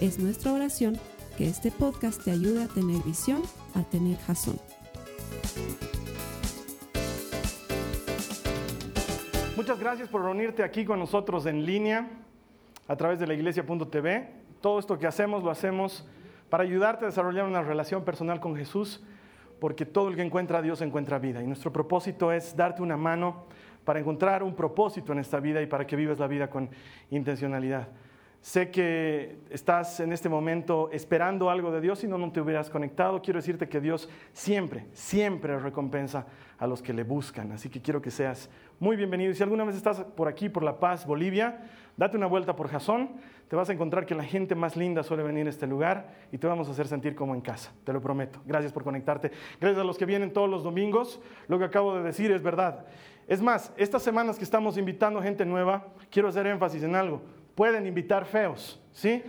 Es nuestra oración que este podcast te ayude a tener visión, a tener jazón. Muchas gracias por reunirte aquí con nosotros en línea a través de la iglesia.tv. Todo esto que hacemos lo hacemos para ayudarte a desarrollar una relación personal con Jesús, porque todo el que encuentra a Dios encuentra vida. Y nuestro propósito es darte una mano para encontrar un propósito en esta vida y para que vivas la vida con intencionalidad. Sé que estás en este momento esperando algo de Dios y no, no te hubieras conectado. Quiero decirte que Dios siempre, siempre recompensa a los que le buscan. Así que quiero que seas muy bienvenido. Y si alguna vez estás por aquí, por La Paz, Bolivia, date una vuelta por Jazón. Te vas a encontrar que la gente más linda suele venir a este lugar y te vamos a hacer sentir como en casa. Te lo prometo. Gracias por conectarte. Gracias a los que vienen todos los domingos. Lo que acabo de decir es verdad. Es más, estas semanas que estamos invitando gente nueva, quiero hacer énfasis en algo pueden invitar feos, ¿sí?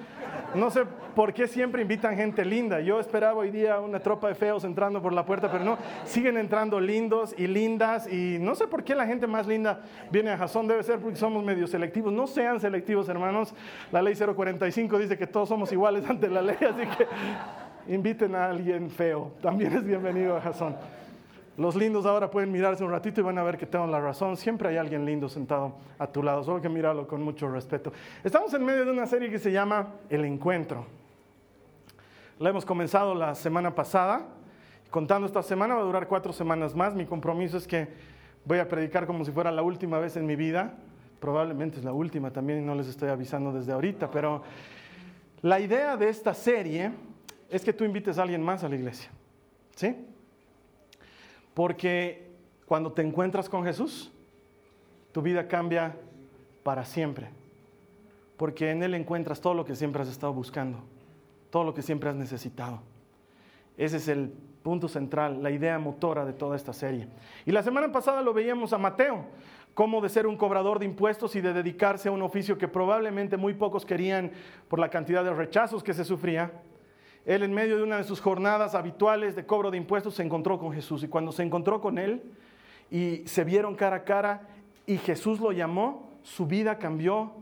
No sé por qué siempre invitan gente linda. Yo esperaba hoy día una tropa de feos entrando por la puerta, pero no, siguen entrando lindos y lindas y no sé por qué la gente más linda viene a Jason, debe ser porque somos medio selectivos. No sean selectivos, hermanos. La ley 045 dice que todos somos iguales ante la ley, así que inviten a alguien feo. También es bienvenido a Jason. Los lindos ahora pueden mirarse un ratito y van a ver que tengo la razón. Siempre hay alguien lindo sentado a tu lado, solo que mirarlo con mucho respeto. Estamos en medio de una serie que se llama El Encuentro. La hemos comenzado la semana pasada. Contando esta semana, va a durar cuatro semanas más. Mi compromiso es que voy a predicar como si fuera la última vez en mi vida. Probablemente es la última también no les estoy avisando desde ahorita. Pero la idea de esta serie es que tú invites a alguien más a la iglesia. ¿Sí? Porque cuando te encuentras con Jesús, tu vida cambia para siempre. Porque en Él encuentras todo lo que siempre has estado buscando, todo lo que siempre has necesitado. Ese es el punto central, la idea motora de toda esta serie. Y la semana pasada lo veíamos a Mateo, cómo de ser un cobrador de impuestos y de dedicarse a un oficio que probablemente muy pocos querían por la cantidad de rechazos que se sufría, él en medio de una de sus jornadas habituales de cobro de impuestos se encontró con Jesús y cuando se encontró con él y se vieron cara a cara y Jesús lo llamó, su vida cambió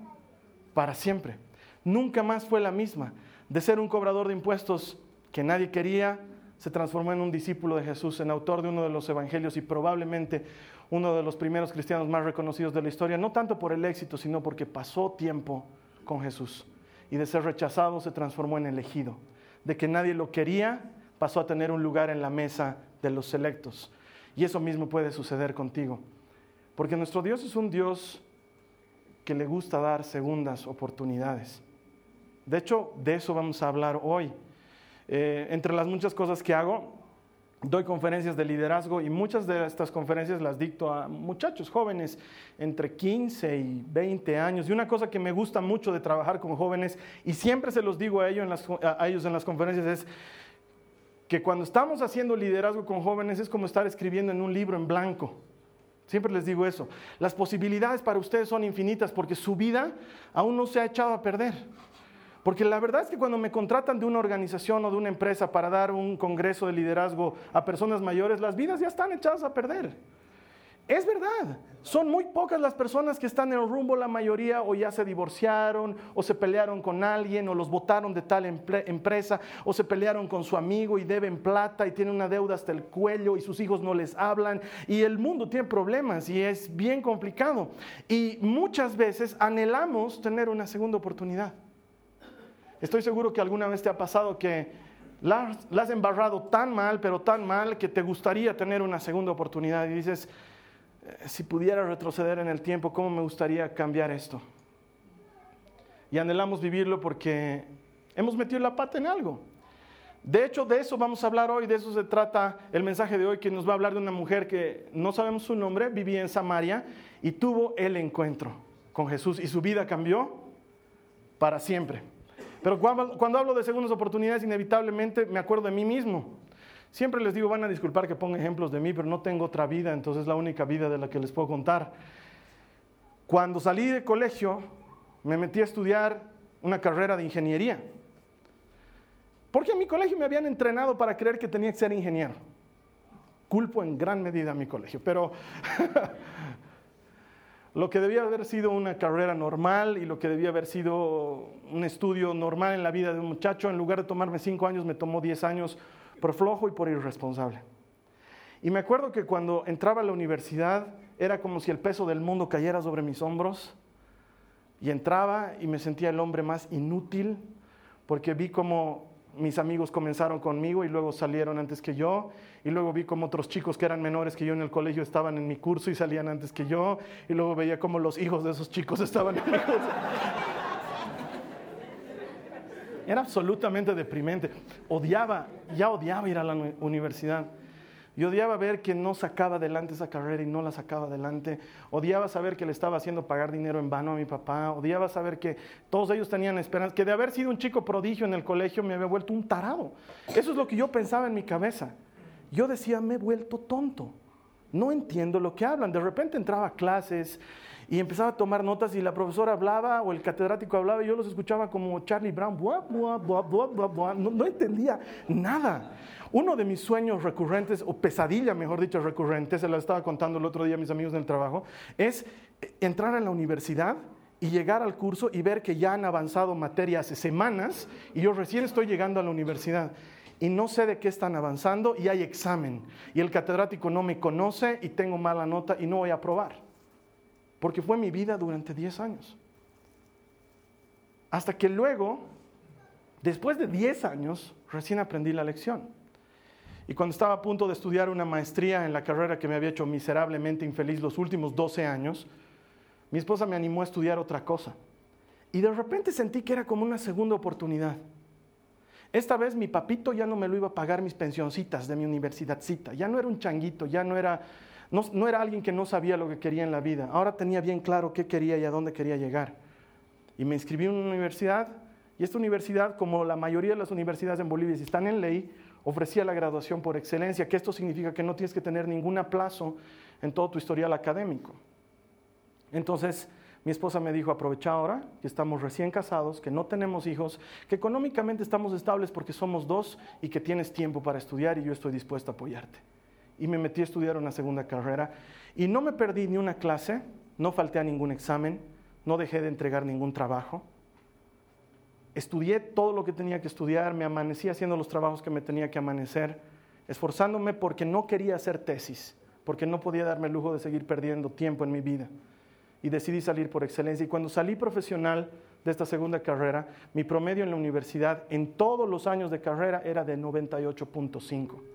para siempre. Nunca más fue la misma. De ser un cobrador de impuestos que nadie quería, se transformó en un discípulo de Jesús, en autor de uno de los evangelios y probablemente uno de los primeros cristianos más reconocidos de la historia, no tanto por el éxito, sino porque pasó tiempo con Jesús. Y de ser rechazado se transformó en elegido de que nadie lo quería, pasó a tener un lugar en la mesa de los selectos. Y eso mismo puede suceder contigo. Porque nuestro Dios es un Dios que le gusta dar segundas oportunidades. De hecho, de eso vamos a hablar hoy. Eh, entre las muchas cosas que hago, doy conferencias de liderazgo y muchas de estas conferencias las dicto a muchachos jóvenes entre 15 y 20 años. Y una cosa que me gusta mucho de trabajar con jóvenes, y siempre se los digo a ellos en las, a ellos en las conferencias, es que cuando estamos haciendo liderazgo con jóvenes es como estar escribiendo en un libro en blanco. Siempre les digo eso. Las posibilidades para ustedes son infinitas porque su vida aún no se ha echado a perder. Porque la verdad es que cuando me contratan de una organización o de una empresa para dar un congreso de liderazgo a personas mayores, las vidas ya están echadas a perder. Es verdad, son muy pocas las personas que están en el rumbo, la mayoría o ya se divorciaron, o se pelearon con alguien, o los votaron de tal empresa, o se pelearon con su amigo y deben plata y tienen una deuda hasta el cuello y sus hijos no les hablan, y el mundo tiene problemas y es bien complicado. Y muchas veces anhelamos tener una segunda oportunidad. Estoy seguro que alguna vez te ha pasado que la, has embarrado tan mal, pero tan mal, que te gustaría tener una segunda oportunidad y dices, eh, si pudiera retroceder en el tiempo, ¿cómo me gustaría cambiar esto? Y anhelamos vivirlo porque hemos metido la pata en algo. De hecho, de eso vamos a hablar hoy, de eso se trata el mensaje de hoy, que nos va a hablar de una mujer que no sabemos su nombre, vivía en Samaria y tuvo el encuentro con Jesús y su vida cambió para siempre. Pero cuando, hablo de segundas oportunidades, inevitablemente me acuerdo de mí mismo. Siempre les digo, van a disculpar que ponga ejemplos de mí, pero no tengo otra vida, entonces es la única vida de la que les puedo contar. Cuando salí de colegio, me metí a estudiar una carrera de ingeniería. Porque en mi colegio me habían entrenado para creer que tenía que ser ingeniero. Culpo en gran medida a mi colegio, pero lo que debía haber sido una carrera normal y lo que debía haber sido un estudio normal en la vida de un muchacho, en lugar de tomarme cinco años, me tomó diez años por flojo y por irresponsable. Y me acuerdo que cuando entraba a la universidad era como si el peso del mundo cayera sobre mis hombros y entraba y me sentía el hombre más inútil porque vi como mis amigos comenzaron conmigo y luego salieron antes que yo y luego vi como otros chicos que eran menores que yo en el colegio estaban en mi curso y salían antes que yo y luego veía como los hijos de esos chicos estaban en mi curso. Era absolutamente deprimente. Odiaba, ya odiaba ir a la universidad. Yo odiaba ver que no sacaba adelante esa carrera y no la sacaba adelante. Odiaba saber que le estaba haciendo pagar dinero en vano a mi papá. Odiaba saber que todos ellos tenían esperanza. Que de haber sido un chico prodigio en el colegio me había vuelto un tarado. Eso es lo que yo pensaba en mi cabeza. Yo decía, me he vuelto tonto. No entiendo lo que hablan. De repente entraba a clases y empezaba a tomar notas y la profesora hablaba o el catedrático hablaba y yo los escuchaba como Charlie Brown. no, no entendía nada. Uno de mis sueños recurrentes, o pesadilla, mejor dicho, recurrente, se lo estaba contando el otro día a mis amigos del trabajo, es entrar a la universidad y llegar al curso y ver que ya han avanzado materias hace semanas y yo recién estoy llegando a la universidad y no sé de qué están avanzando y hay examen y el catedrático no me conoce y tengo mala nota y no voy a aprobar. Porque fue mi vida durante 10 años. Hasta que luego, después de 10 años, recién aprendí la lección. Y cuando estaba a punto de estudiar una maestría en la carrera que me había hecho miserablemente infeliz los últimos 12 años, mi esposa me animó a estudiar otra cosa. Y de repente sentí que era como una segunda oportunidad. Esta vez mi papito ya no me lo iba a pagar mis pensioncitas de mi universidadcita. Ya no era un changuito, ya no era, no, era alguien que no sabía lo que quería en la vida. Ahora tenía bien claro qué quería y a dónde quería llegar. Y me inscribí en una universidad. Y esta universidad, como la mayoría de las universidades en Bolivia, si están en ley, ofrecía la graduación por excelencia, que esto significa que no tienes que tener ningún aplazo en todo tu historial académico. Entonces, mi esposa me dijo, aprovecha ahora, que estamos recién casados, que no tenemos hijos, que económicamente estamos estables porque somos dos y que tienes tiempo para estudiar y yo estoy dispuesto a apoyarte. Y me metí a estudiar una segunda carrera y no me perdí ni una clase, no falté a ningún examen, no dejé de entregar ningún trabajo estudié todo lo que tenía que estudiar, me amanecí haciendo los trabajos que me tenía que amanecer, esforzándome porque no quería hacer tesis, porque no podía darme el lujo de seguir perdiendo tiempo en mi vida. Y decidí salir por excelencia. Y cuando salí profesional de esta segunda carrera, mi promedio en la universidad en todos los años de carrera era de 98.5.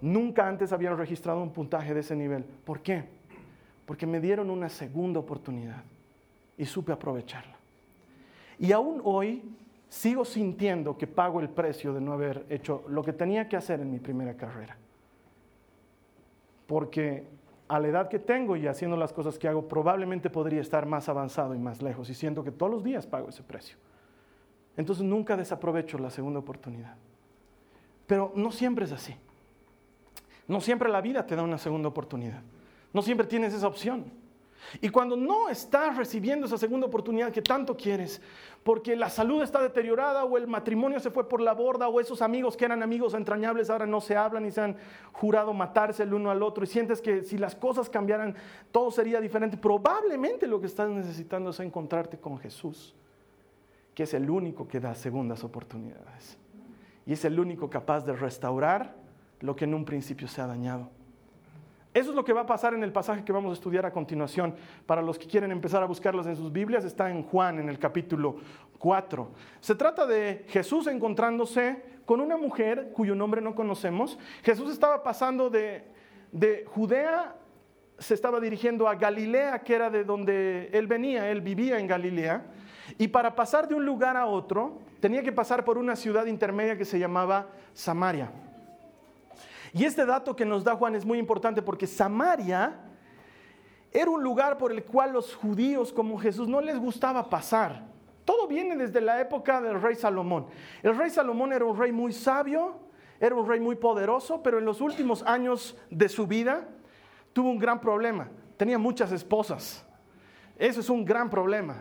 Nunca antes habían registrado un puntaje de ese nivel. ¿Por qué? Porque me dieron una segunda oportunidad y supe aprovecharla. Y aún hoy sigo sintiendo que pago el precio de no haber hecho lo que tenía que hacer en mi primera carrera. Porque a la edad que tengo y haciendo las cosas que hago, probablemente podría estar más avanzado y más lejos. Y siento que todos los días pago ese precio. Entonces nunca desaprovecho la segunda oportunidad. Pero no siempre es así. No siempre la vida te da una segunda oportunidad. No siempre tienes esa opción. Y cuando no estás recibiendo esa segunda oportunidad que tanto quieres, porque la salud está deteriorada o el matrimonio se fue por la borda o esos amigos que eran amigos entrañables ahora no se hablan y se han jurado matarse el uno al otro y sientes que si las cosas cambiaran todo sería diferente, probablemente lo que estás necesitando es encontrarte con Jesús, que es el único que da segundas oportunidades y es el único capaz de restaurar lo que en un principio se ha dañado. Eso es lo que va a pasar en el pasaje que vamos a estudiar a continuación. Para los que quieren empezar a buscarlos en sus Biblias, está en Juan, en el capítulo 4. Se trata de Jesús encontrándose con una mujer cuyo nombre no conocemos. Jesús estaba pasando de, de Judea, se estaba dirigiendo a Galilea, que era de donde él venía, él vivía en Galilea. Y para pasar de un lugar a otro, tenía que pasar por una ciudad intermedia que se llamaba Samaria. Y este dato que nos da Juan es muy importante porque Samaria era un lugar por el cual los judíos como Jesús no les gustaba pasar. Todo viene desde la época del rey Salomón. El rey Salomón era un rey muy sabio, era un rey muy poderoso, pero en los últimos años de su vida tuvo un gran problema. Tenía muchas esposas. Eso es un gran problema.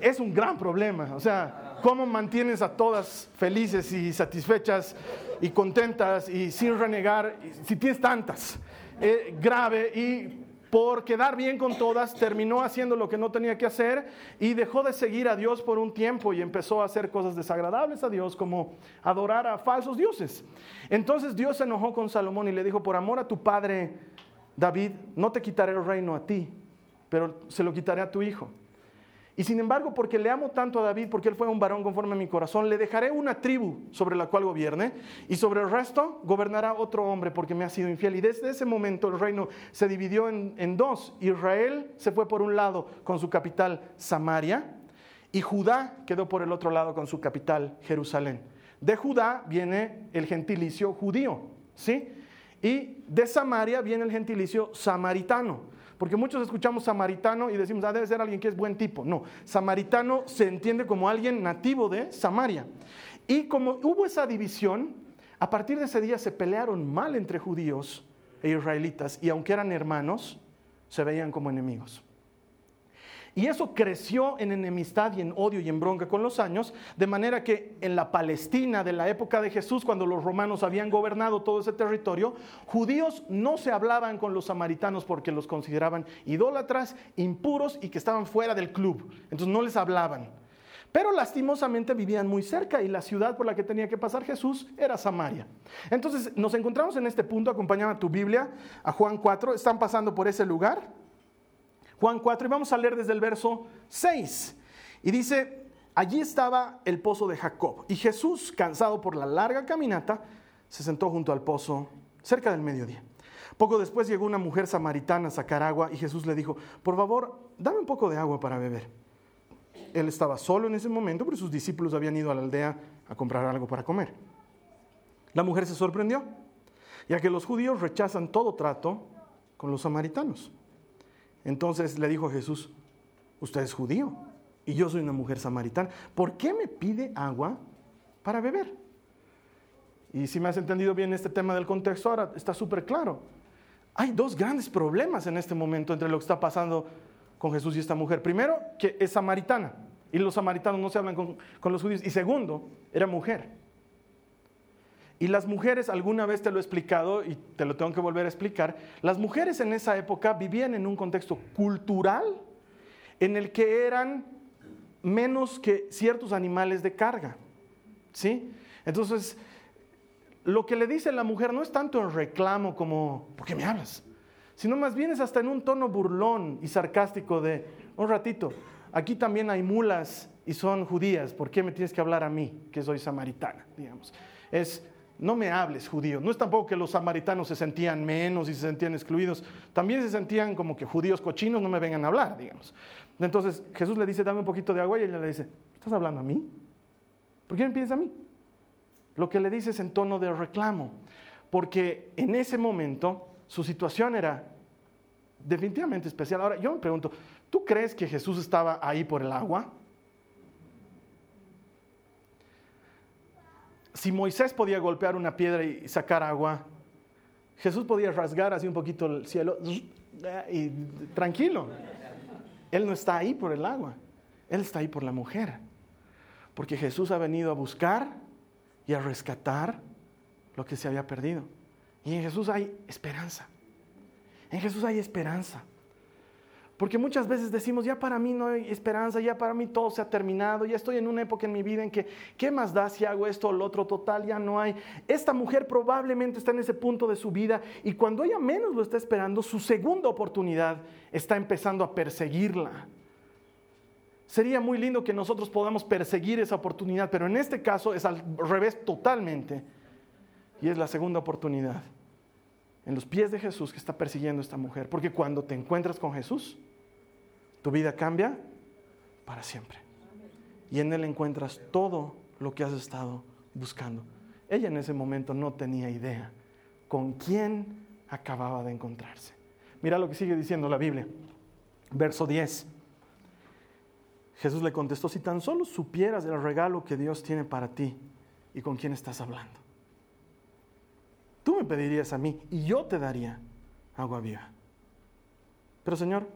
Es un gran problema. O sea, ¿cómo mantienes a todas felices y satisfechas y contentas y sin renegar si tienes tantas? Eh, grave y por quedar bien con todas, terminó haciendo lo que no tenía que hacer y dejó de seguir a Dios por un tiempo y empezó a hacer cosas desagradables a Dios, como adorar a falsos dioses. Entonces Dios se enojó con Salomón y le dijo, por amor a tu padre David, no te quitaré el reino a ti, pero se lo quitaré a tu hijo. Y sin embargo, porque le amo tanto a David, porque él fue un varón conforme a mi corazón, le dejaré una tribu sobre la cual gobierne y sobre el resto gobernará otro hombre porque me ha sido infiel. Y desde ese momento el reino se dividió en, en dos. Israel se fue por un lado con su capital Samaria y Judá quedó por el otro lado con su capital Jerusalén. De Judá viene el gentilicio judío, ¿sí? Y de Samaria viene el gentilicio samaritano. Porque muchos escuchamos samaritano y decimos, ah, debe ser alguien que es buen tipo. No, samaritano se entiende como alguien nativo de Samaria. Y como hubo esa división, a partir de ese día se pelearon mal entre judíos e israelitas y aunque eran hermanos, se veían como enemigos. Y eso creció en enemistad y en odio y en bronca con los años, de manera que en la Palestina de la época de Jesús, cuando los romanos habían gobernado todo ese territorio, judíos no se hablaban con los samaritanos porque los consideraban idólatras, impuros y que estaban fuera del club. Entonces no les hablaban. Pero lastimosamente vivían muy cerca y la ciudad por la que tenía que pasar Jesús era Samaria. Entonces nos encontramos en este punto, acompañaba tu Biblia a Juan 4, están pasando por ese lugar. Juan 4 y vamos a leer desde el verso 6. Y dice, allí estaba el pozo de Jacob y Jesús, cansado por la larga caminata, se sentó junto al pozo cerca del mediodía. Poco después llegó una mujer samaritana a sacar agua y Jesús le dijo, por favor, dame un poco de agua para beber. Él estaba solo en ese momento, pero sus discípulos habían ido a la aldea a comprar algo para comer. La mujer se sorprendió, ya que los judíos rechazan todo trato con los samaritanos. Entonces le dijo Jesús, usted es judío y yo soy una mujer samaritana. ¿Por qué me pide agua para beber? Y si me has entendido bien este tema del contexto, ahora está súper claro. Hay dos grandes problemas en este momento entre lo que está pasando con Jesús y esta mujer. Primero, que es samaritana y los samaritanos no se hablan con los judíos. Y segundo, era mujer. Y las mujeres, alguna vez te lo he explicado y te lo tengo que volver a explicar, las mujeres en esa época vivían en un contexto cultural en el que eran menos que ciertos animales de carga. ¿Sí? Entonces, lo que le dice la mujer no es tanto en reclamo como, ¿por qué me hablas? Sino más bien es hasta en un tono burlón y sarcástico de, un ratito, aquí también hay mulas y son judías, ¿por qué me tienes que hablar a mí, que soy samaritana? Digamos. Es, no me hables judío. No es tampoco que los samaritanos se sentían menos y se sentían excluidos. También se sentían como que judíos cochinos no me vengan a hablar, digamos. Entonces Jesús le dice, dame un poquito de agua y ella le dice, ¿estás hablando a mí? ¿Por qué me pides a mí? Lo que le dice es en tono de reclamo, porque en ese momento su situación era definitivamente especial. Ahora yo me pregunto, ¿tú crees que Jesús estaba ahí por el agua? Si Moisés podía golpear una piedra y sacar agua, Jesús podía rasgar así un poquito el cielo y tranquilo. Él no está ahí por el agua, Él está ahí por la mujer. Porque Jesús ha venido a buscar y a rescatar lo que se había perdido. Y en Jesús hay esperanza. En Jesús hay esperanza. Porque muchas veces decimos, ya para mí no hay esperanza, ya para mí todo se ha terminado, ya estoy en una época en mi vida en que, ¿qué más da si hago esto o lo otro? Total, ya no hay. Esta mujer probablemente está en ese punto de su vida y cuando ella menos lo está esperando, su segunda oportunidad está empezando a perseguirla. Sería muy lindo que nosotros podamos perseguir esa oportunidad, pero en este caso es al revés totalmente. Y es la segunda oportunidad en los pies de Jesús que está persiguiendo a esta mujer. Porque cuando te encuentras con Jesús, tu vida cambia para siempre. Y en Él encuentras todo lo que has estado buscando. Ella en ese momento no tenía idea con quién acababa de encontrarse. Mira lo que sigue diciendo la Biblia. Verso 10. Jesús le contestó, si tan solo supieras el regalo que Dios tiene para ti y con quién estás hablando. Tú me pedirías a mí y yo te daría agua viva. Pero Señor,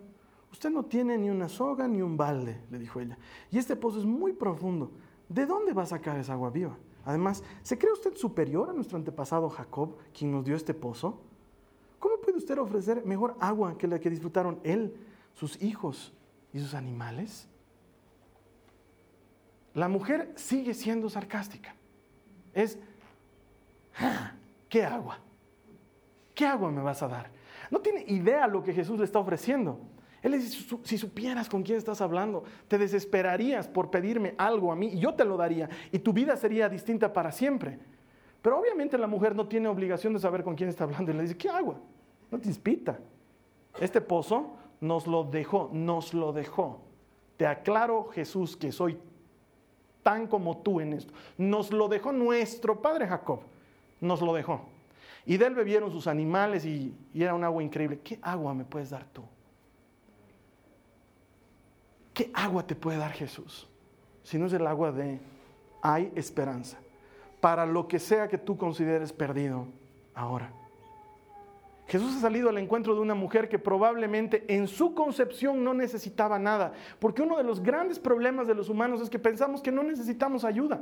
usted no tiene ni una soga ni un balde, le dijo ella. Y este pozo es muy profundo. ¿De dónde va a sacar esa agua viva? Además, ¿se cree usted superior a nuestro antepasado Jacob, quien nos dio este pozo? ¿Cómo puede usted ofrecer mejor agua que la que disfrutaron él, sus hijos y sus animales? La mujer sigue siendo sarcástica. Es, ah, ¿qué agua? ¿Qué agua me vas a dar? No tiene idea lo que Jesús le está ofreciendo. Él le dice, si supieras con quién estás hablando, te desesperarías por pedirme algo a mí y yo te lo daría y tu vida sería distinta para siempre. Pero obviamente la mujer no tiene obligación de saber con quién está hablando y le dice, ¿qué agua? No te inspita. Este pozo nos lo dejó, nos lo dejó. Te aclaro Jesús que soy tan como tú en esto. Nos lo dejó nuestro padre Jacob, nos lo dejó. Y de él bebieron sus animales y, y era un agua increíble. ¿Qué agua me puedes dar tú? ¿Qué agua te puede dar Jesús? Si no es el agua de hay esperanza para lo que sea que tú consideres perdido ahora. Jesús ha salido al encuentro de una mujer que probablemente en su concepción no necesitaba nada, porque uno de los grandes problemas de los humanos es que pensamos que no necesitamos ayuda,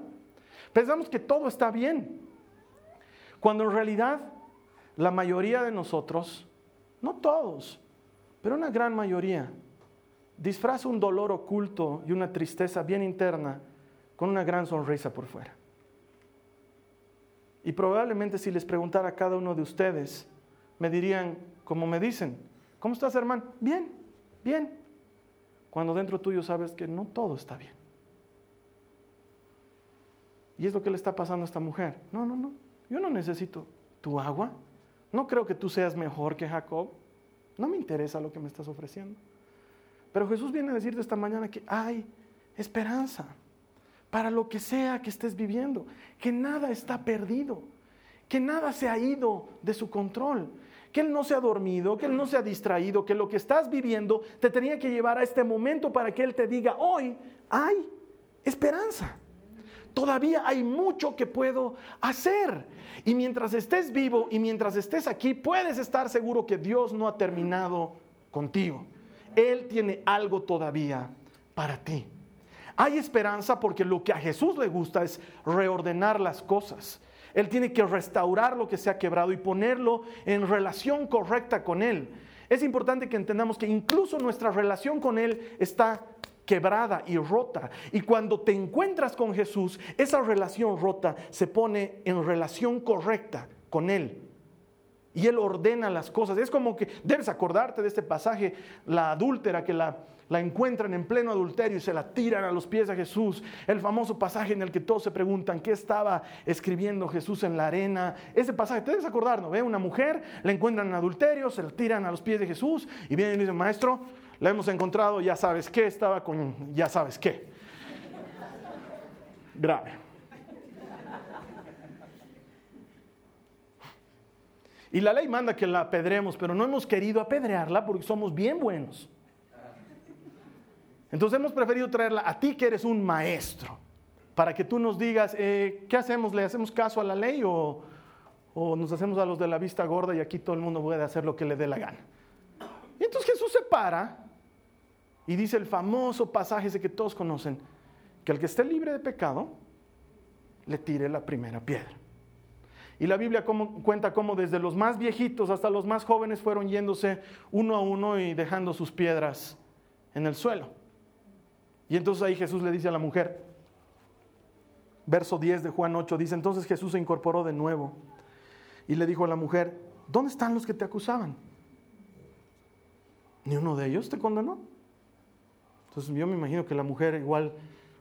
pensamos que todo está bien, cuando en realidad la mayoría de nosotros, no todos, pero una gran mayoría, disfraza un dolor oculto y una tristeza bien interna con una gran sonrisa por fuera. Y probablemente si les preguntara a cada uno de ustedes, me dirían, como me dicen, ¿cómo estás hermano? Bien, bien. Cuando dentro tuyo sabes que no todo está bien. Y es lo que le está pasando a esta mujer. No, no, no. Yo no necesito tu agua. No creo que tú seas mejor que Jacob. No me interesa lo que me estás ofreciendo. Pero Jesús viene a decirte esta mañana que hay esperanza para lo que sea que estés viviendo, que nada está perdido, que nada se ha ido de su control, que Él no se ha dormido, que Él no se ha distraído, que lo que estás viviendo te tenía que llevar a este momento para que Él te diga, hoy hay esperanza. Todavía hay mucho que puedo hacer. Y mientras estés vivo y mientras estés aquí, puedes estar seguro que Dios no ha terminado contigo. Él tiene algo todavía para ti. Hay esperanza porque lo que a Jesús le gusta es reordenar las cosas. Él tiene que restaurar lo que se ha quebrado y ponerlo en relación correcta con Él. Es importante que entendamos que incluso nuestra relación con Él está quebrada y rota. Y cuando te encuentras con Jesús, esa relación rota se pone en relación correcta con Él. Y Él ordena las cosas. Es como que debes acordarte de este pasaje, la adúltera que la encuentran en pleno adulterio y se la tiran a los pies de Jesús. El famoso pasaje en el que todos se preguntan qué estaba escribiendo Jesús en la arena. Ese pasaje, te debes acordar, ¿no? Ve una mujer, la encuentran en adulterio, se la tiran a los pies de Jesús y vienen y dicen, maestro, la hemos encontrado, ya sabes qué, estaba con ya sabes qué. Grave. Y la ley manda que la apedremos, pero no hemos querido apedrearla porque somos bien buenos. Entonces hemos preferido traerla a ti que eres un maestro, para que tú nos digas, eh, ¿qué hacemos? ¿Le hacemos caso a la ley o, nos hacemos a los de la vista gorda y aquí todo el mundo puede hacer lo que le dé la gana? Y entonces Jesús se para y dice el famoso pasaje ese que todos conocen, que el que esté libre de pecado, le tire la primera piedra. Y la Biblia cuenta cómo desde los más viejitos hasta los más jóvenes fueron yéndose uno a uno y dejando sus piedras en el suelo. Y entonces ahí Jesús le dice a la mujer, verso 10 de Juan 8, dice, entonces Jesús se incorporó de nuevo y le dijo a la mujer, ¿dónde están los que te acusaban? ¿Ni uno de ellos te condenó? Entonces yo me imagino que la mujer igual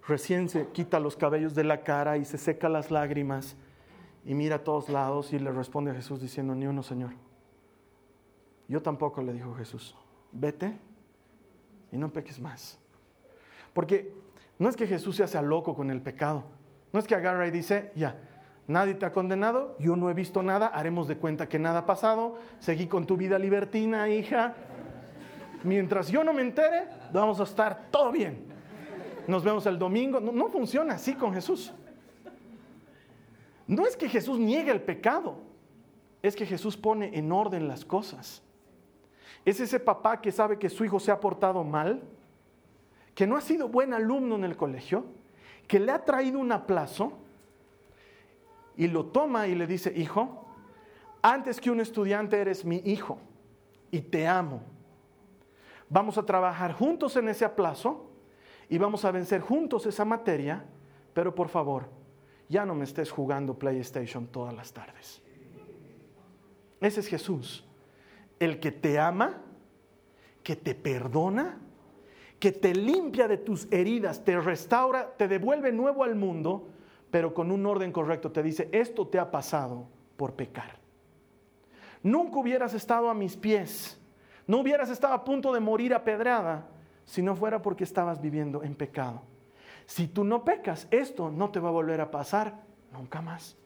recién se quita los cabellos de la cara y se seca las lágrimas y mira a todos lados y le responde a Jesús diciendo, ni uno, Señor. Yo tampoco le dijo Jesús, vete y no peques más. Porque no es que Jesús se hace loco con el pecado. No es que agarra y dice, ya, nadie te ha condenado, yo no he visto nada, haremos de cuenta que nada ha pasado, seguí con tu vida libertina, hija. Mientras yo no me entere, vamos a estar todo bien. nos vemos el domingo. No, no funciona así con Jesús. No es que Jesús niegue el pecado, es que Jesús pone en orden las cosas. Es ese papá que sabe que su hijo se ha portado mal, que no ha sido buen alumno en el colegio, que le ha traído un aplazo y lo toma y le dice, hijo, antes que un estudiante eres mi hijo y te amo. Vamos a trabajar juntos en ese aplazo y vamos a vencer juntos esa materia, pero por favor, ya no me estés jugando PlayStation todas las tardes. Ese es Jesús, el que te ama, que te perdona, que te limpia de tus heridas, te restaura, te devuelve nuevo al mundo, pero con un orden correcto te dice, esto te ha pasado por pecar. Nunca hubieras estado a mis pies, no hubieras estado a punto de morir apedrada si no fuera porque estabas viviendo en pecado. Si tú no pecas, esto no te va a volver a pasar nunca más.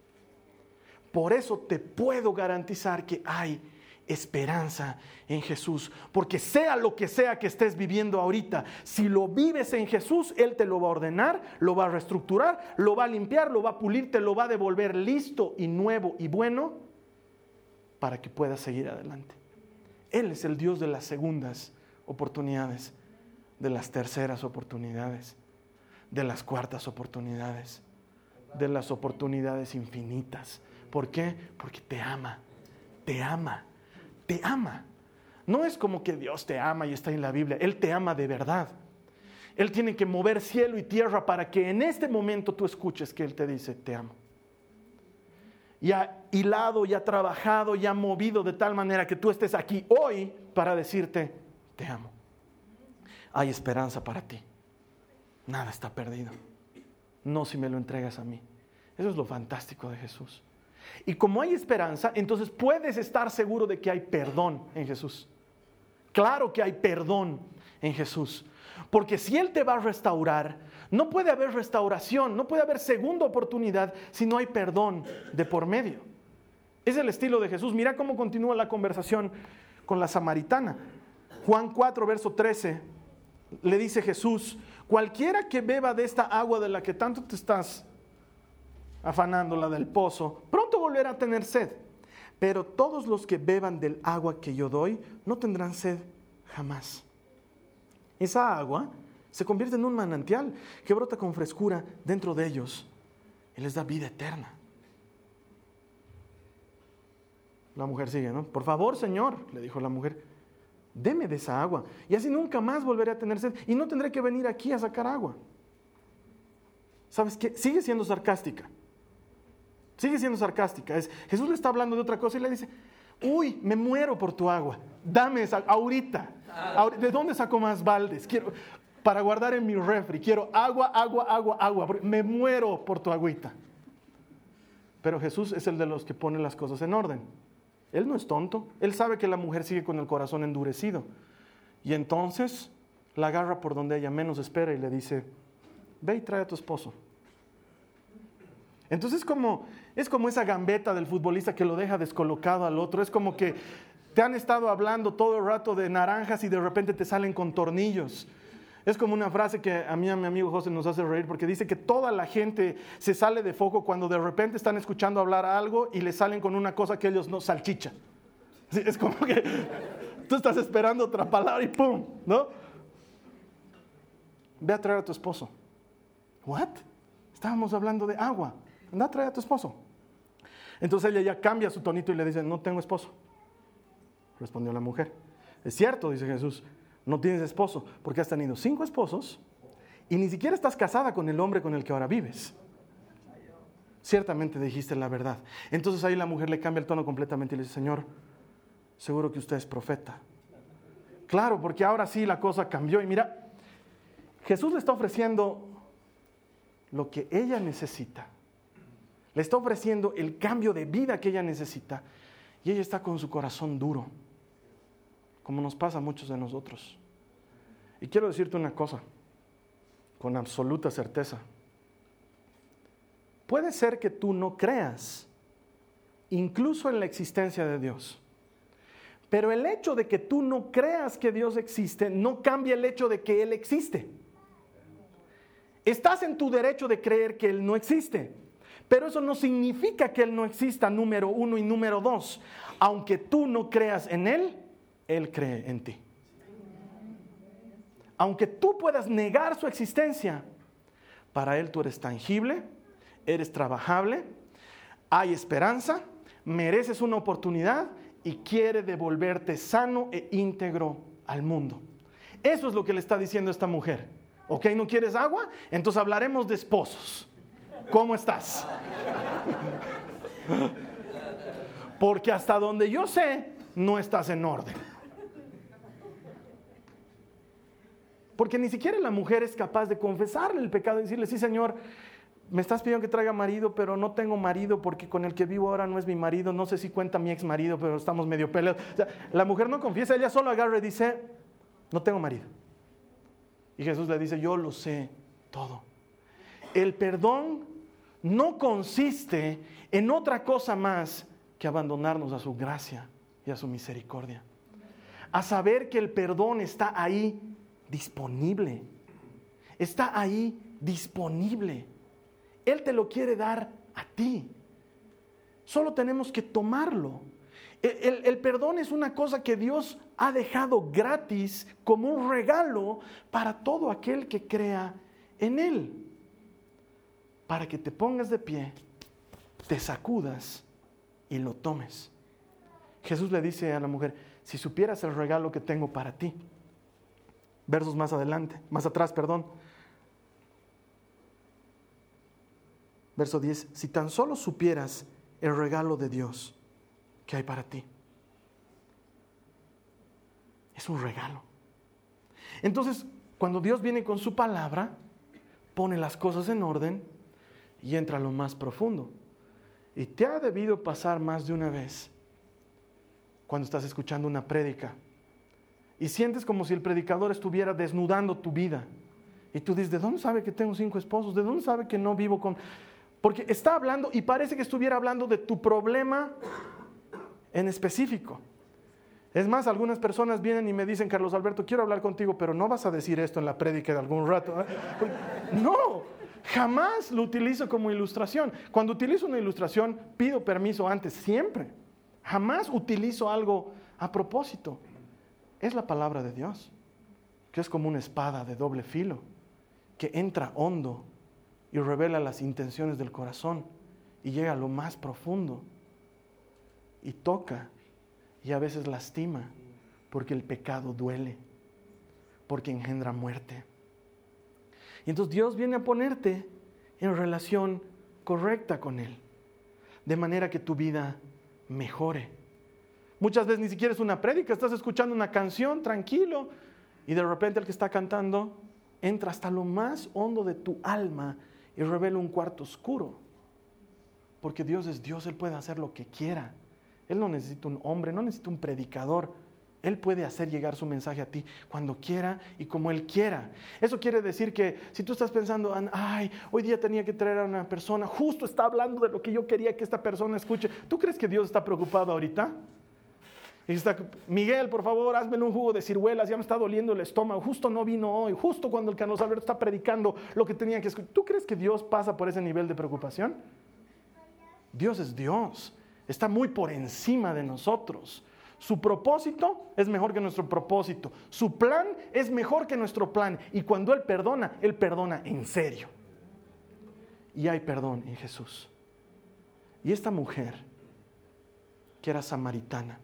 Por eso te puedo garantizar que hay esperanza en Jesús. Porque sea lo que sea que estés viviendo ahorita, si lo vives en Jesús, Él te lo va a ordenar, lo va a reestructurar, lo va a limpiar, lo va a pulir, te lo va a devolver listo y nuevo y bueno para que puedas seguir adelante. Él es el Dios de las segundas oportunidades, de las terceras oportunidades de las cuartas oportunidades, de las oportunidades infinitas. ¿Por qué? Porque te ama, te ama, te ama. No es como que Dios te ama y está en la Biblia, Él te ama de verdad. Él tiene que mover cielo y tierra para que en este momento tú escuches que Él te dice, te amo. Y ha hilado y ha trabajado y ha movido de tal manera que tú estés aquí hoy para decirte, te amo. Hay esperanza para ti nada está perdido. No si me lo entregas a mí. Eso es lo fantástico de Jesús. Y como hay esperanza, entonces puedes estar seguro de que hay perdón en Jesús. Claro que hay perdón en Jesús. Porque si Él te va a restaurar, no puede haber restauración, no puede haber segunda oportunidad si no hay perdón de por medio. Es el estilo de Jesús. Mira cómo continúa la conversación con la samaritana. Juan 4, verso 13, le dice Jesús, Cualquiera que beba de esta agua de la que tanto te estás afanando, la del pozo, pronto volverá a tener sed. Pero todos los que beban del agua que yo doy no tendrán sed jamás. Esa agua se convierte en un manantial que brota con frescura dentro de ellos y les da vida eterna. La mujer sigue, ¿no? Por favor, Señor, le dijo la mujer, deme de esa agua. Y así nunca más volveré a tener sed y no tendré que venir aquí a sacar agua. ¿Sabes qué? Sigue siendo sarcástica. Sigue siendo sarcástica. Es, Jesús le está hablando de otra cosa y le dice, uy, me muero por tu agua. Dame esa, ahorita. ¿De dónde saco más baldes? Quiero, para guardar en mi refri. Quiero agua, agua, agua, agua. Me muero por tu agüita. Pero Jesús es el de los que pone las cosas en orden. Él no es tonto. Él sabe que la mujer sigue con el corazón endurecido. Y entonces la agarra por donde ella menos espera y le dice, ve y trae a tu esposo. Entonces como, es como esa gambeta del futbolista que lo deja descolocado al otro. Es como que te han estado hablando todo el rato de naranjas y de repente te salen con tornillos. Es como una frase que a mí a mi amigo José nos hace reír porque dice que toda la gente se sale de foco cuando de repente están escuchando hablar algo y le salen con una cosa que ellos no salchicha. Es como que tú estás esperando otra palabra y ¡pum! ¿No? Ve a traer a tu esposo. ¿What? Estábamos hablando de agua. Anda a traer a tu esposo. Entonces ella ya cambia su tonito y le dice, no tengo esposo. Respondió la mujer. Es cierto, dice Jesús, no tienes esposo, porque has tenido cinco esposos y ni siquiera estás casada con el hombre con el que ahora vives. Ciertamente dijiste la verdad. Entonces ahí la mujer le cambia el tono completamente y le dice, Señor, seguro que usted es profeta. Claro, porque ahora sí la cosa cambió. Y mira, Jesús le está ofreciendo lo que ella necesita. Le está ofreciendo el cambio de vida que ella necesita. Y ella está con su corazón duro como nos pasa a muchos de nosotros. Y quiero decirte una cosa, con absoluta certeza. Puede ser que tú no creas, incluso en la existencia de Dios. Pero el hecho de que tú no creas que Dios existe no cambia el hecho de que Él existe. Estás en tu derecho de creer que Él no existe, pero eso no significa que Él no exista, número uno y número dos. Aunque tú no creas en Él, Él cree en ti. Aunque tú puedas negar su existencia, para Él tú eres tangible, eres trabajable, hay esperanza, mereces una oportunidad y quiere devolverte sano e íntegro al mundo. Eso es lo que le está diciendo esta mujer. ¿Ok? ¿No quieres agua? Entonces hablaremos de esposos. ¿Cómo estás? Porque hasta donde yo sé, no estás en orden. Porque ni siquiera la mujer es capaz de confesarle el pecado y decirle, sí, Señor, me estás pidiendo que traiga marido, pero no tengo marido porque con el que vivo ahora no es mi marido. No sé si cuenta mi ex marido, pero estamos medio peleados. la mujer no confiesa, ella solo agarra y dice, no tengo marido. Y Jesús le dice, yo lo sé todo. El perdón no consiste en otra cosa más que abandonarnos a su gracia y a su misericordia. A saber que el perdón está ahí disponible. Está ahí disponible. Él te lo quiere dar a ti. Solo tenemos que tomarlo. El, perdón es una cosa que Dios ha dejado gratis como un regalo para todo aquel que crea en Él. Para que te pongas de pie, te sacudas y lo tomes. Jesús le dice a la mujer, si supieras el regalo que tengo para ti, versos más adelante, más atrás, perdón. Verso 10, si tan solo supieras el regalo de Dios que hay para ti. Es un regalo. Entonces, cuando Dios viene con su palabra, pone las cosas en orden y entra a lo más profundo. Y te ha debido pasar más de una vez cuando estás escuchando una prédica y sientes como si el predicador estuviera desnudando tu vida. Y tú dices, ¿de dónde sabe que tengo cinco esposos? ¿De dónde sabe que no vivo con...? Porque está hablando y parece que estuviera hablando de tu problema en específico. Es más, algunas personas vienen y me dicen, Carlos Alberto, quiero hablar contigo, pero no vas a decir esto en la prédica de algún rato. ¿eh? No, jamás lo utilizo como ilustración. Cuando utilizo una ilustración, pido permiso antes, siempre. Jamás utilizo algo a propósito es la palabra de Dios, que es como una espada de doble filo, que entra hondo y revela las intenciones del corazón y llega a lo más profundo y toca y a veces lastima, porque el pecado duele, porque engendra muerte. Y entonces Dios viene a ponerte en relación correcta con Él, de manera que tu vida mejore. Muchas veces ni siquiera es una prédica, estás escuchando una canción tranquilo y de repente el que está cantando entra hasta lo más hondo de tu alma y revela un cuarto oscuro. Porque Dios es Dios, Él puede hacer lo que quiera. Él no necesita un hombre, no necesita un predicador. Él puede hacer llegar su mensaje a ti cuando quiera y como Él quiera. Eso quiere decir que si tú estás pensando, ay, hoy día tenía que traer a una persona, justo está hablando de lo que yo quería que esta persona escuche, ¿tú crees que Dios está preocupado ahorita? Miguel, por favor, hazme un jugo de ciruelas, ya me está doliendo el estómago, justo no vino hoy, justo cuando el Carlos Alberto está predicando lo que tenía que escuchar. ¿Tú crees que Dios pasa por ese nivel de preocupación? Dios es Dios, está muy por encima de nosotros. Su propósito es mejor que nuestro propósito. Su plan es mejor que nuestro plan. Y cuando Él perdona, Él perdona en serio. Y hay perdón en Jesús. Y esta mujer, que era samaritana,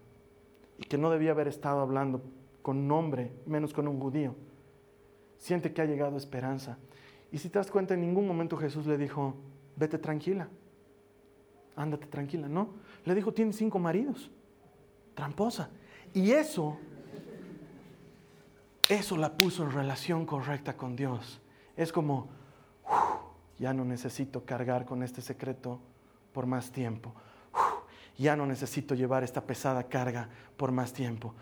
y que no debía haber estado hablando con un hombre, menos con un judío. Siente que ha llegado esperanza. Y si te das cuenta, en ningún momento Jesús le dijo, vete tranquila, ándate tranquila, no. Le dijo, tienes cinco maridos, tramposa. Y eso, eso la puso en relación correcta con Dios. Es como, ya no necesito cargar con este secreto por más tiempo ya no necesito llevar esta pesada carga por más tiempo.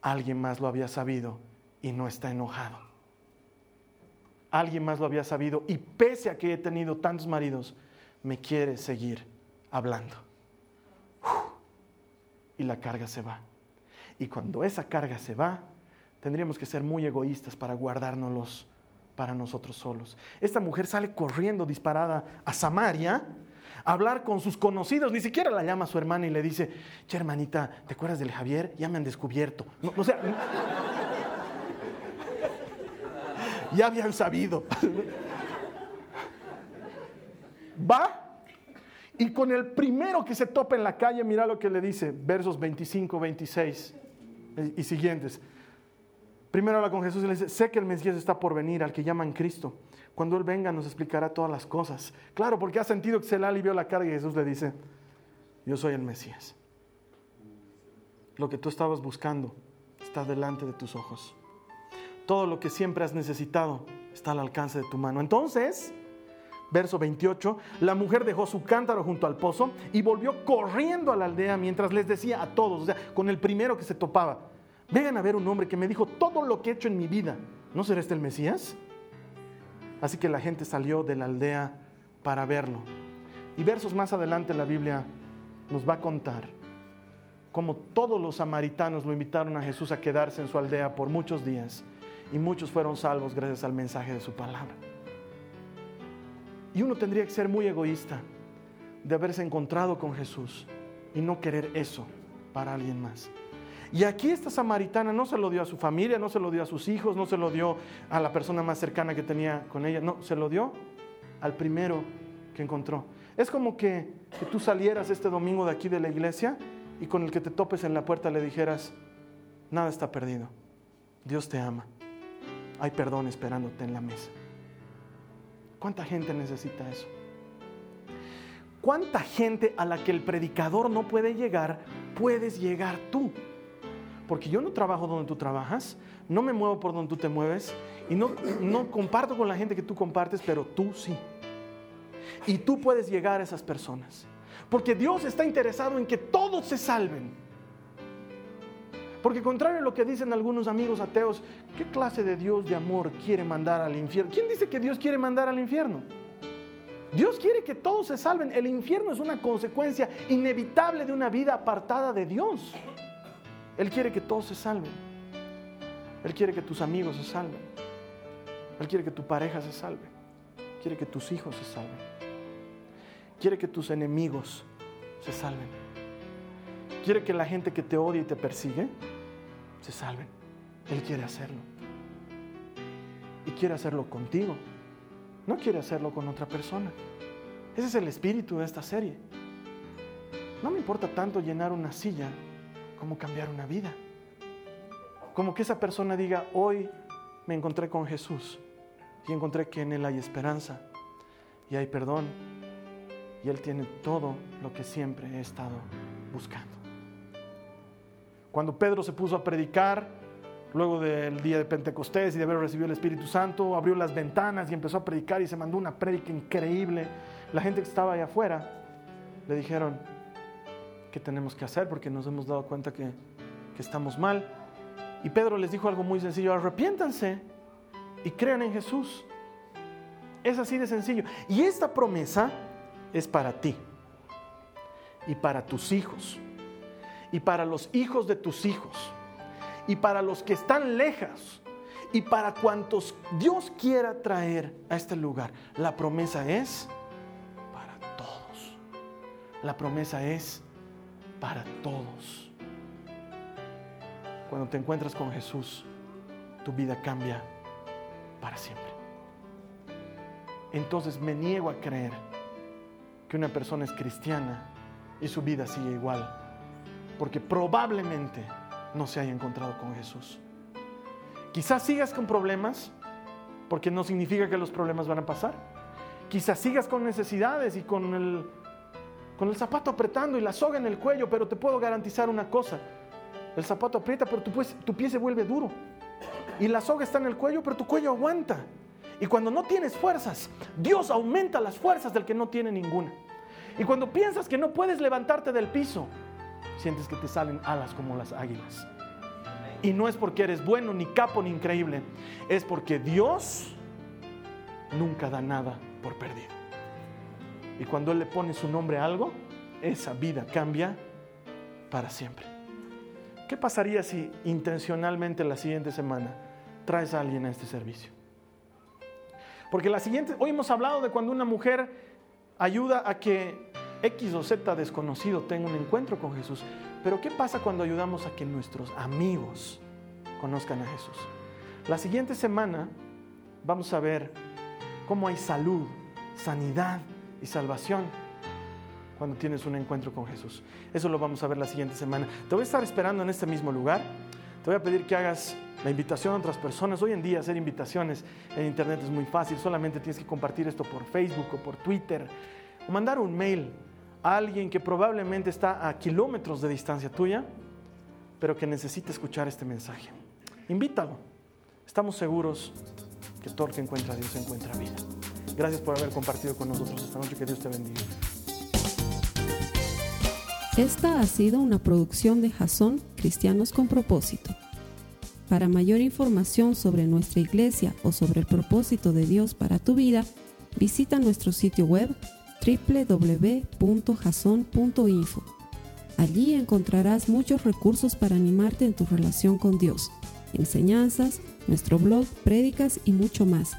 alguien más lo había sabido y no está enojado. Alguien más lo había sabido y pese a que he tenido tantos maridos, me quiere seguir hablando. y la carga se va. Y cuando esa carga se va, tendríamos que ser muy egoístas para guardárnoslos para nosotros solos. Esta mujer sale corriendo disparada a Samaria hablar con sus conocidos, ni siquiera la llama a su hermana y le dice, che hermanita, ¿te acuerdas del Javier? Ya me han descubierto. o sea, ya habían sabido. Va y con el primero que se topa en la calle, mira lo que le dice, versos 25, 26 y siguientes. Primero habla con Jesús y le dice, sé que el Mesías está por venir, al que llaman Cristo. Cuando Él venga nos explicará todas las cosas. Claro, porque ha sentido que se le alivió la carga y Jesús le dice, yo soy el Mesías. Lo que tú estabas buscando está delante de tus ojos. Todo lo que siempre has necesitado está al alcance de tu mano. Entonces, verso 28, la mujer dejó su cántaro junto al pozo y volvió corriendo a la aldea mientras les decía a todos, o sea, con el primero que se topaba, vengan a ver un hombre que me dijo todo lo que he hecho en mi vida. ¿No será este el Mesías? Así que la gente salió de la aldea para verlo. Y versos más adelante la Biblia nos va a contar cómo todos los samaritanos lo invitaron a Jesús a quedarse en su aldea por muchos días y muchos fueron salvos gracias al mensaje de su palabra. Y uno tendría que ser muy egoísta de haberse encontrado con Jesús y no querer eso para alguien más. Y aquí esta samaritana no se lo dio a su familia, no se lo dio a sus hijos, no se lo dio a la persona más cercana que tenía con ella, no, se lo dio al primero que encontró. Es como que, que tú salieras este domingo de aquí de la iglesia y con el que te topes en la puerta le dijeras, nada está perdido, Dios te ama, hay perdón esperándote en la mesa. ¿Cuánta gente necesita eso? ¿Cuánta gente a la que el predicador no puede llegar, puedes llegar tú? Porque yo no trabajo donde tú trabajas, no me muevo por donde tú te mueves y no, no comparto con la gente que tú compartes, pero tú sí. Y tú puedes llegar a esas personas. Porque Dios está interesado en que todos se salven. Porque contrario a lo que dicen algunos amigos ateos, ¿qué clase de Dios de amor quiere mandar al infierno? ¿Quién dice que Dios quiere mandar al infierno? Dios quiere que todos se salven. El infierno es una consecuencia inevitable de una vida apartada de Dios. Él quiere que todos se salven. Él quiere que tus amigos se salven. Él quiere que tu pareja se salve. Quiere que tus hijos se salven. Quiere que tus enemigos se salven. Quiere que la gente que te odia y te persigue se salven. Él quiere hacerlo. Y quiere hacerlo contigo. No quiere hacerlo con otra persona. Ese es el espíritu de esta serie. No me importa tanto llenar una silla como cambiar una vida. Como que esa persona diga, hoy me encontré con Jesús y encontré que en Él hay esperanza y hay perdón y Él tiene todo lo que siempre he estado buscando. Cuando Pedro se puso a predicar, luego del día de Pentecostés y de haber recibido el Espíritu Santo, abrió las ventanas y empezó a predicar y se mandó una prédica increíble. La gente que estaba allá afuera le dijeron, ¿qué tenemos que hacer? Porque nos hemos dado cuenta que, que estamos mal. Y Pedro les dijo algo muy sencillo, arrepiéntanse y crean en Jesús. Es así de sencillo. Y esta promesa es para ti y para tus hijos y para los hijos de tus hijos y para los que están lejos y para cuantos Dios quiera traer a este lugar. La promesa es para todos. La promesa es para todos. Cuando te encuentras con Jesús, tu vida cambia para siempre. Entonces me niego a creer que una persona es cristiana y su vida sigue igual, porque probablemente no se haya encontrado con Jesús. Quizás sigas con problemas, porque no significa que los problemas van a pasar. Quizás sigas con necesidades y con el, con el zapato apretando y la soga en el cuello, pero te puedo garantizar una cosa. El zapato aprieta, pero tu, pues, tu pie se vuelve duro. Y la soga está en el cuello, pero tu cuello aguanta. Y cuando no tienes fuerzas, Dios aumenta las fuerzas del que no tiene ninguna. Y cuando piensas que no puedes levantarte del piso, sientes que te salen alas como las águilas. Y no es porque eres bueno, ni capo, ni increíble. Es porque Dios nunca da nada por perdido. Y cuando Él le pone su nombre a algo, esa vida cambia para siempre. ¿Qué pasaría si intencionalmente la siguiente semana traes a alguien a este servicio? Porque la siguiente, hoy hemos hablado de cuando una mujer ayuda a que X o Z desconocido tenga un encuentro con Jesús. Pero ¿qué pasa cuando ayudamos a que nuestros amigos conozcan a Jesús? La siguiente semana vamos a ver cómo hay salud, sanidad salvación cuando tienes un encuentro con Jesús. Eso lo vamos a ver la siguiente semana. Te voy a estar esperando en este mismo lugar. Te voy a pedir que hagas la invitación a otras personas. Hoy en día hacer invitaciones en Internet es muy fácil. Solamente tienes que compartir esto por Facebook o por Twitter o mandar un mail a alguien que probablemente está a kilómetros de distancia tuya, pero que necesita escuchar este mensaje. Invítalo. Estamos seguros que todo el encuentra a Dios encuentra vida. Gracias por haber compartido con nosotros esta noche. Que Dios te bendiga. Esta ha sido una producción de Jason Cristianos con Propósito. Para mayor información sobre nuestra iglesia o sobre el propósito de Dios para tu vida, visita nuestro sitio web www.jason.info. Allí encontrarás muchos recursos para animarte en tu relación con Dios, enseñanzas, nuestro blog, prédicas y mucho más.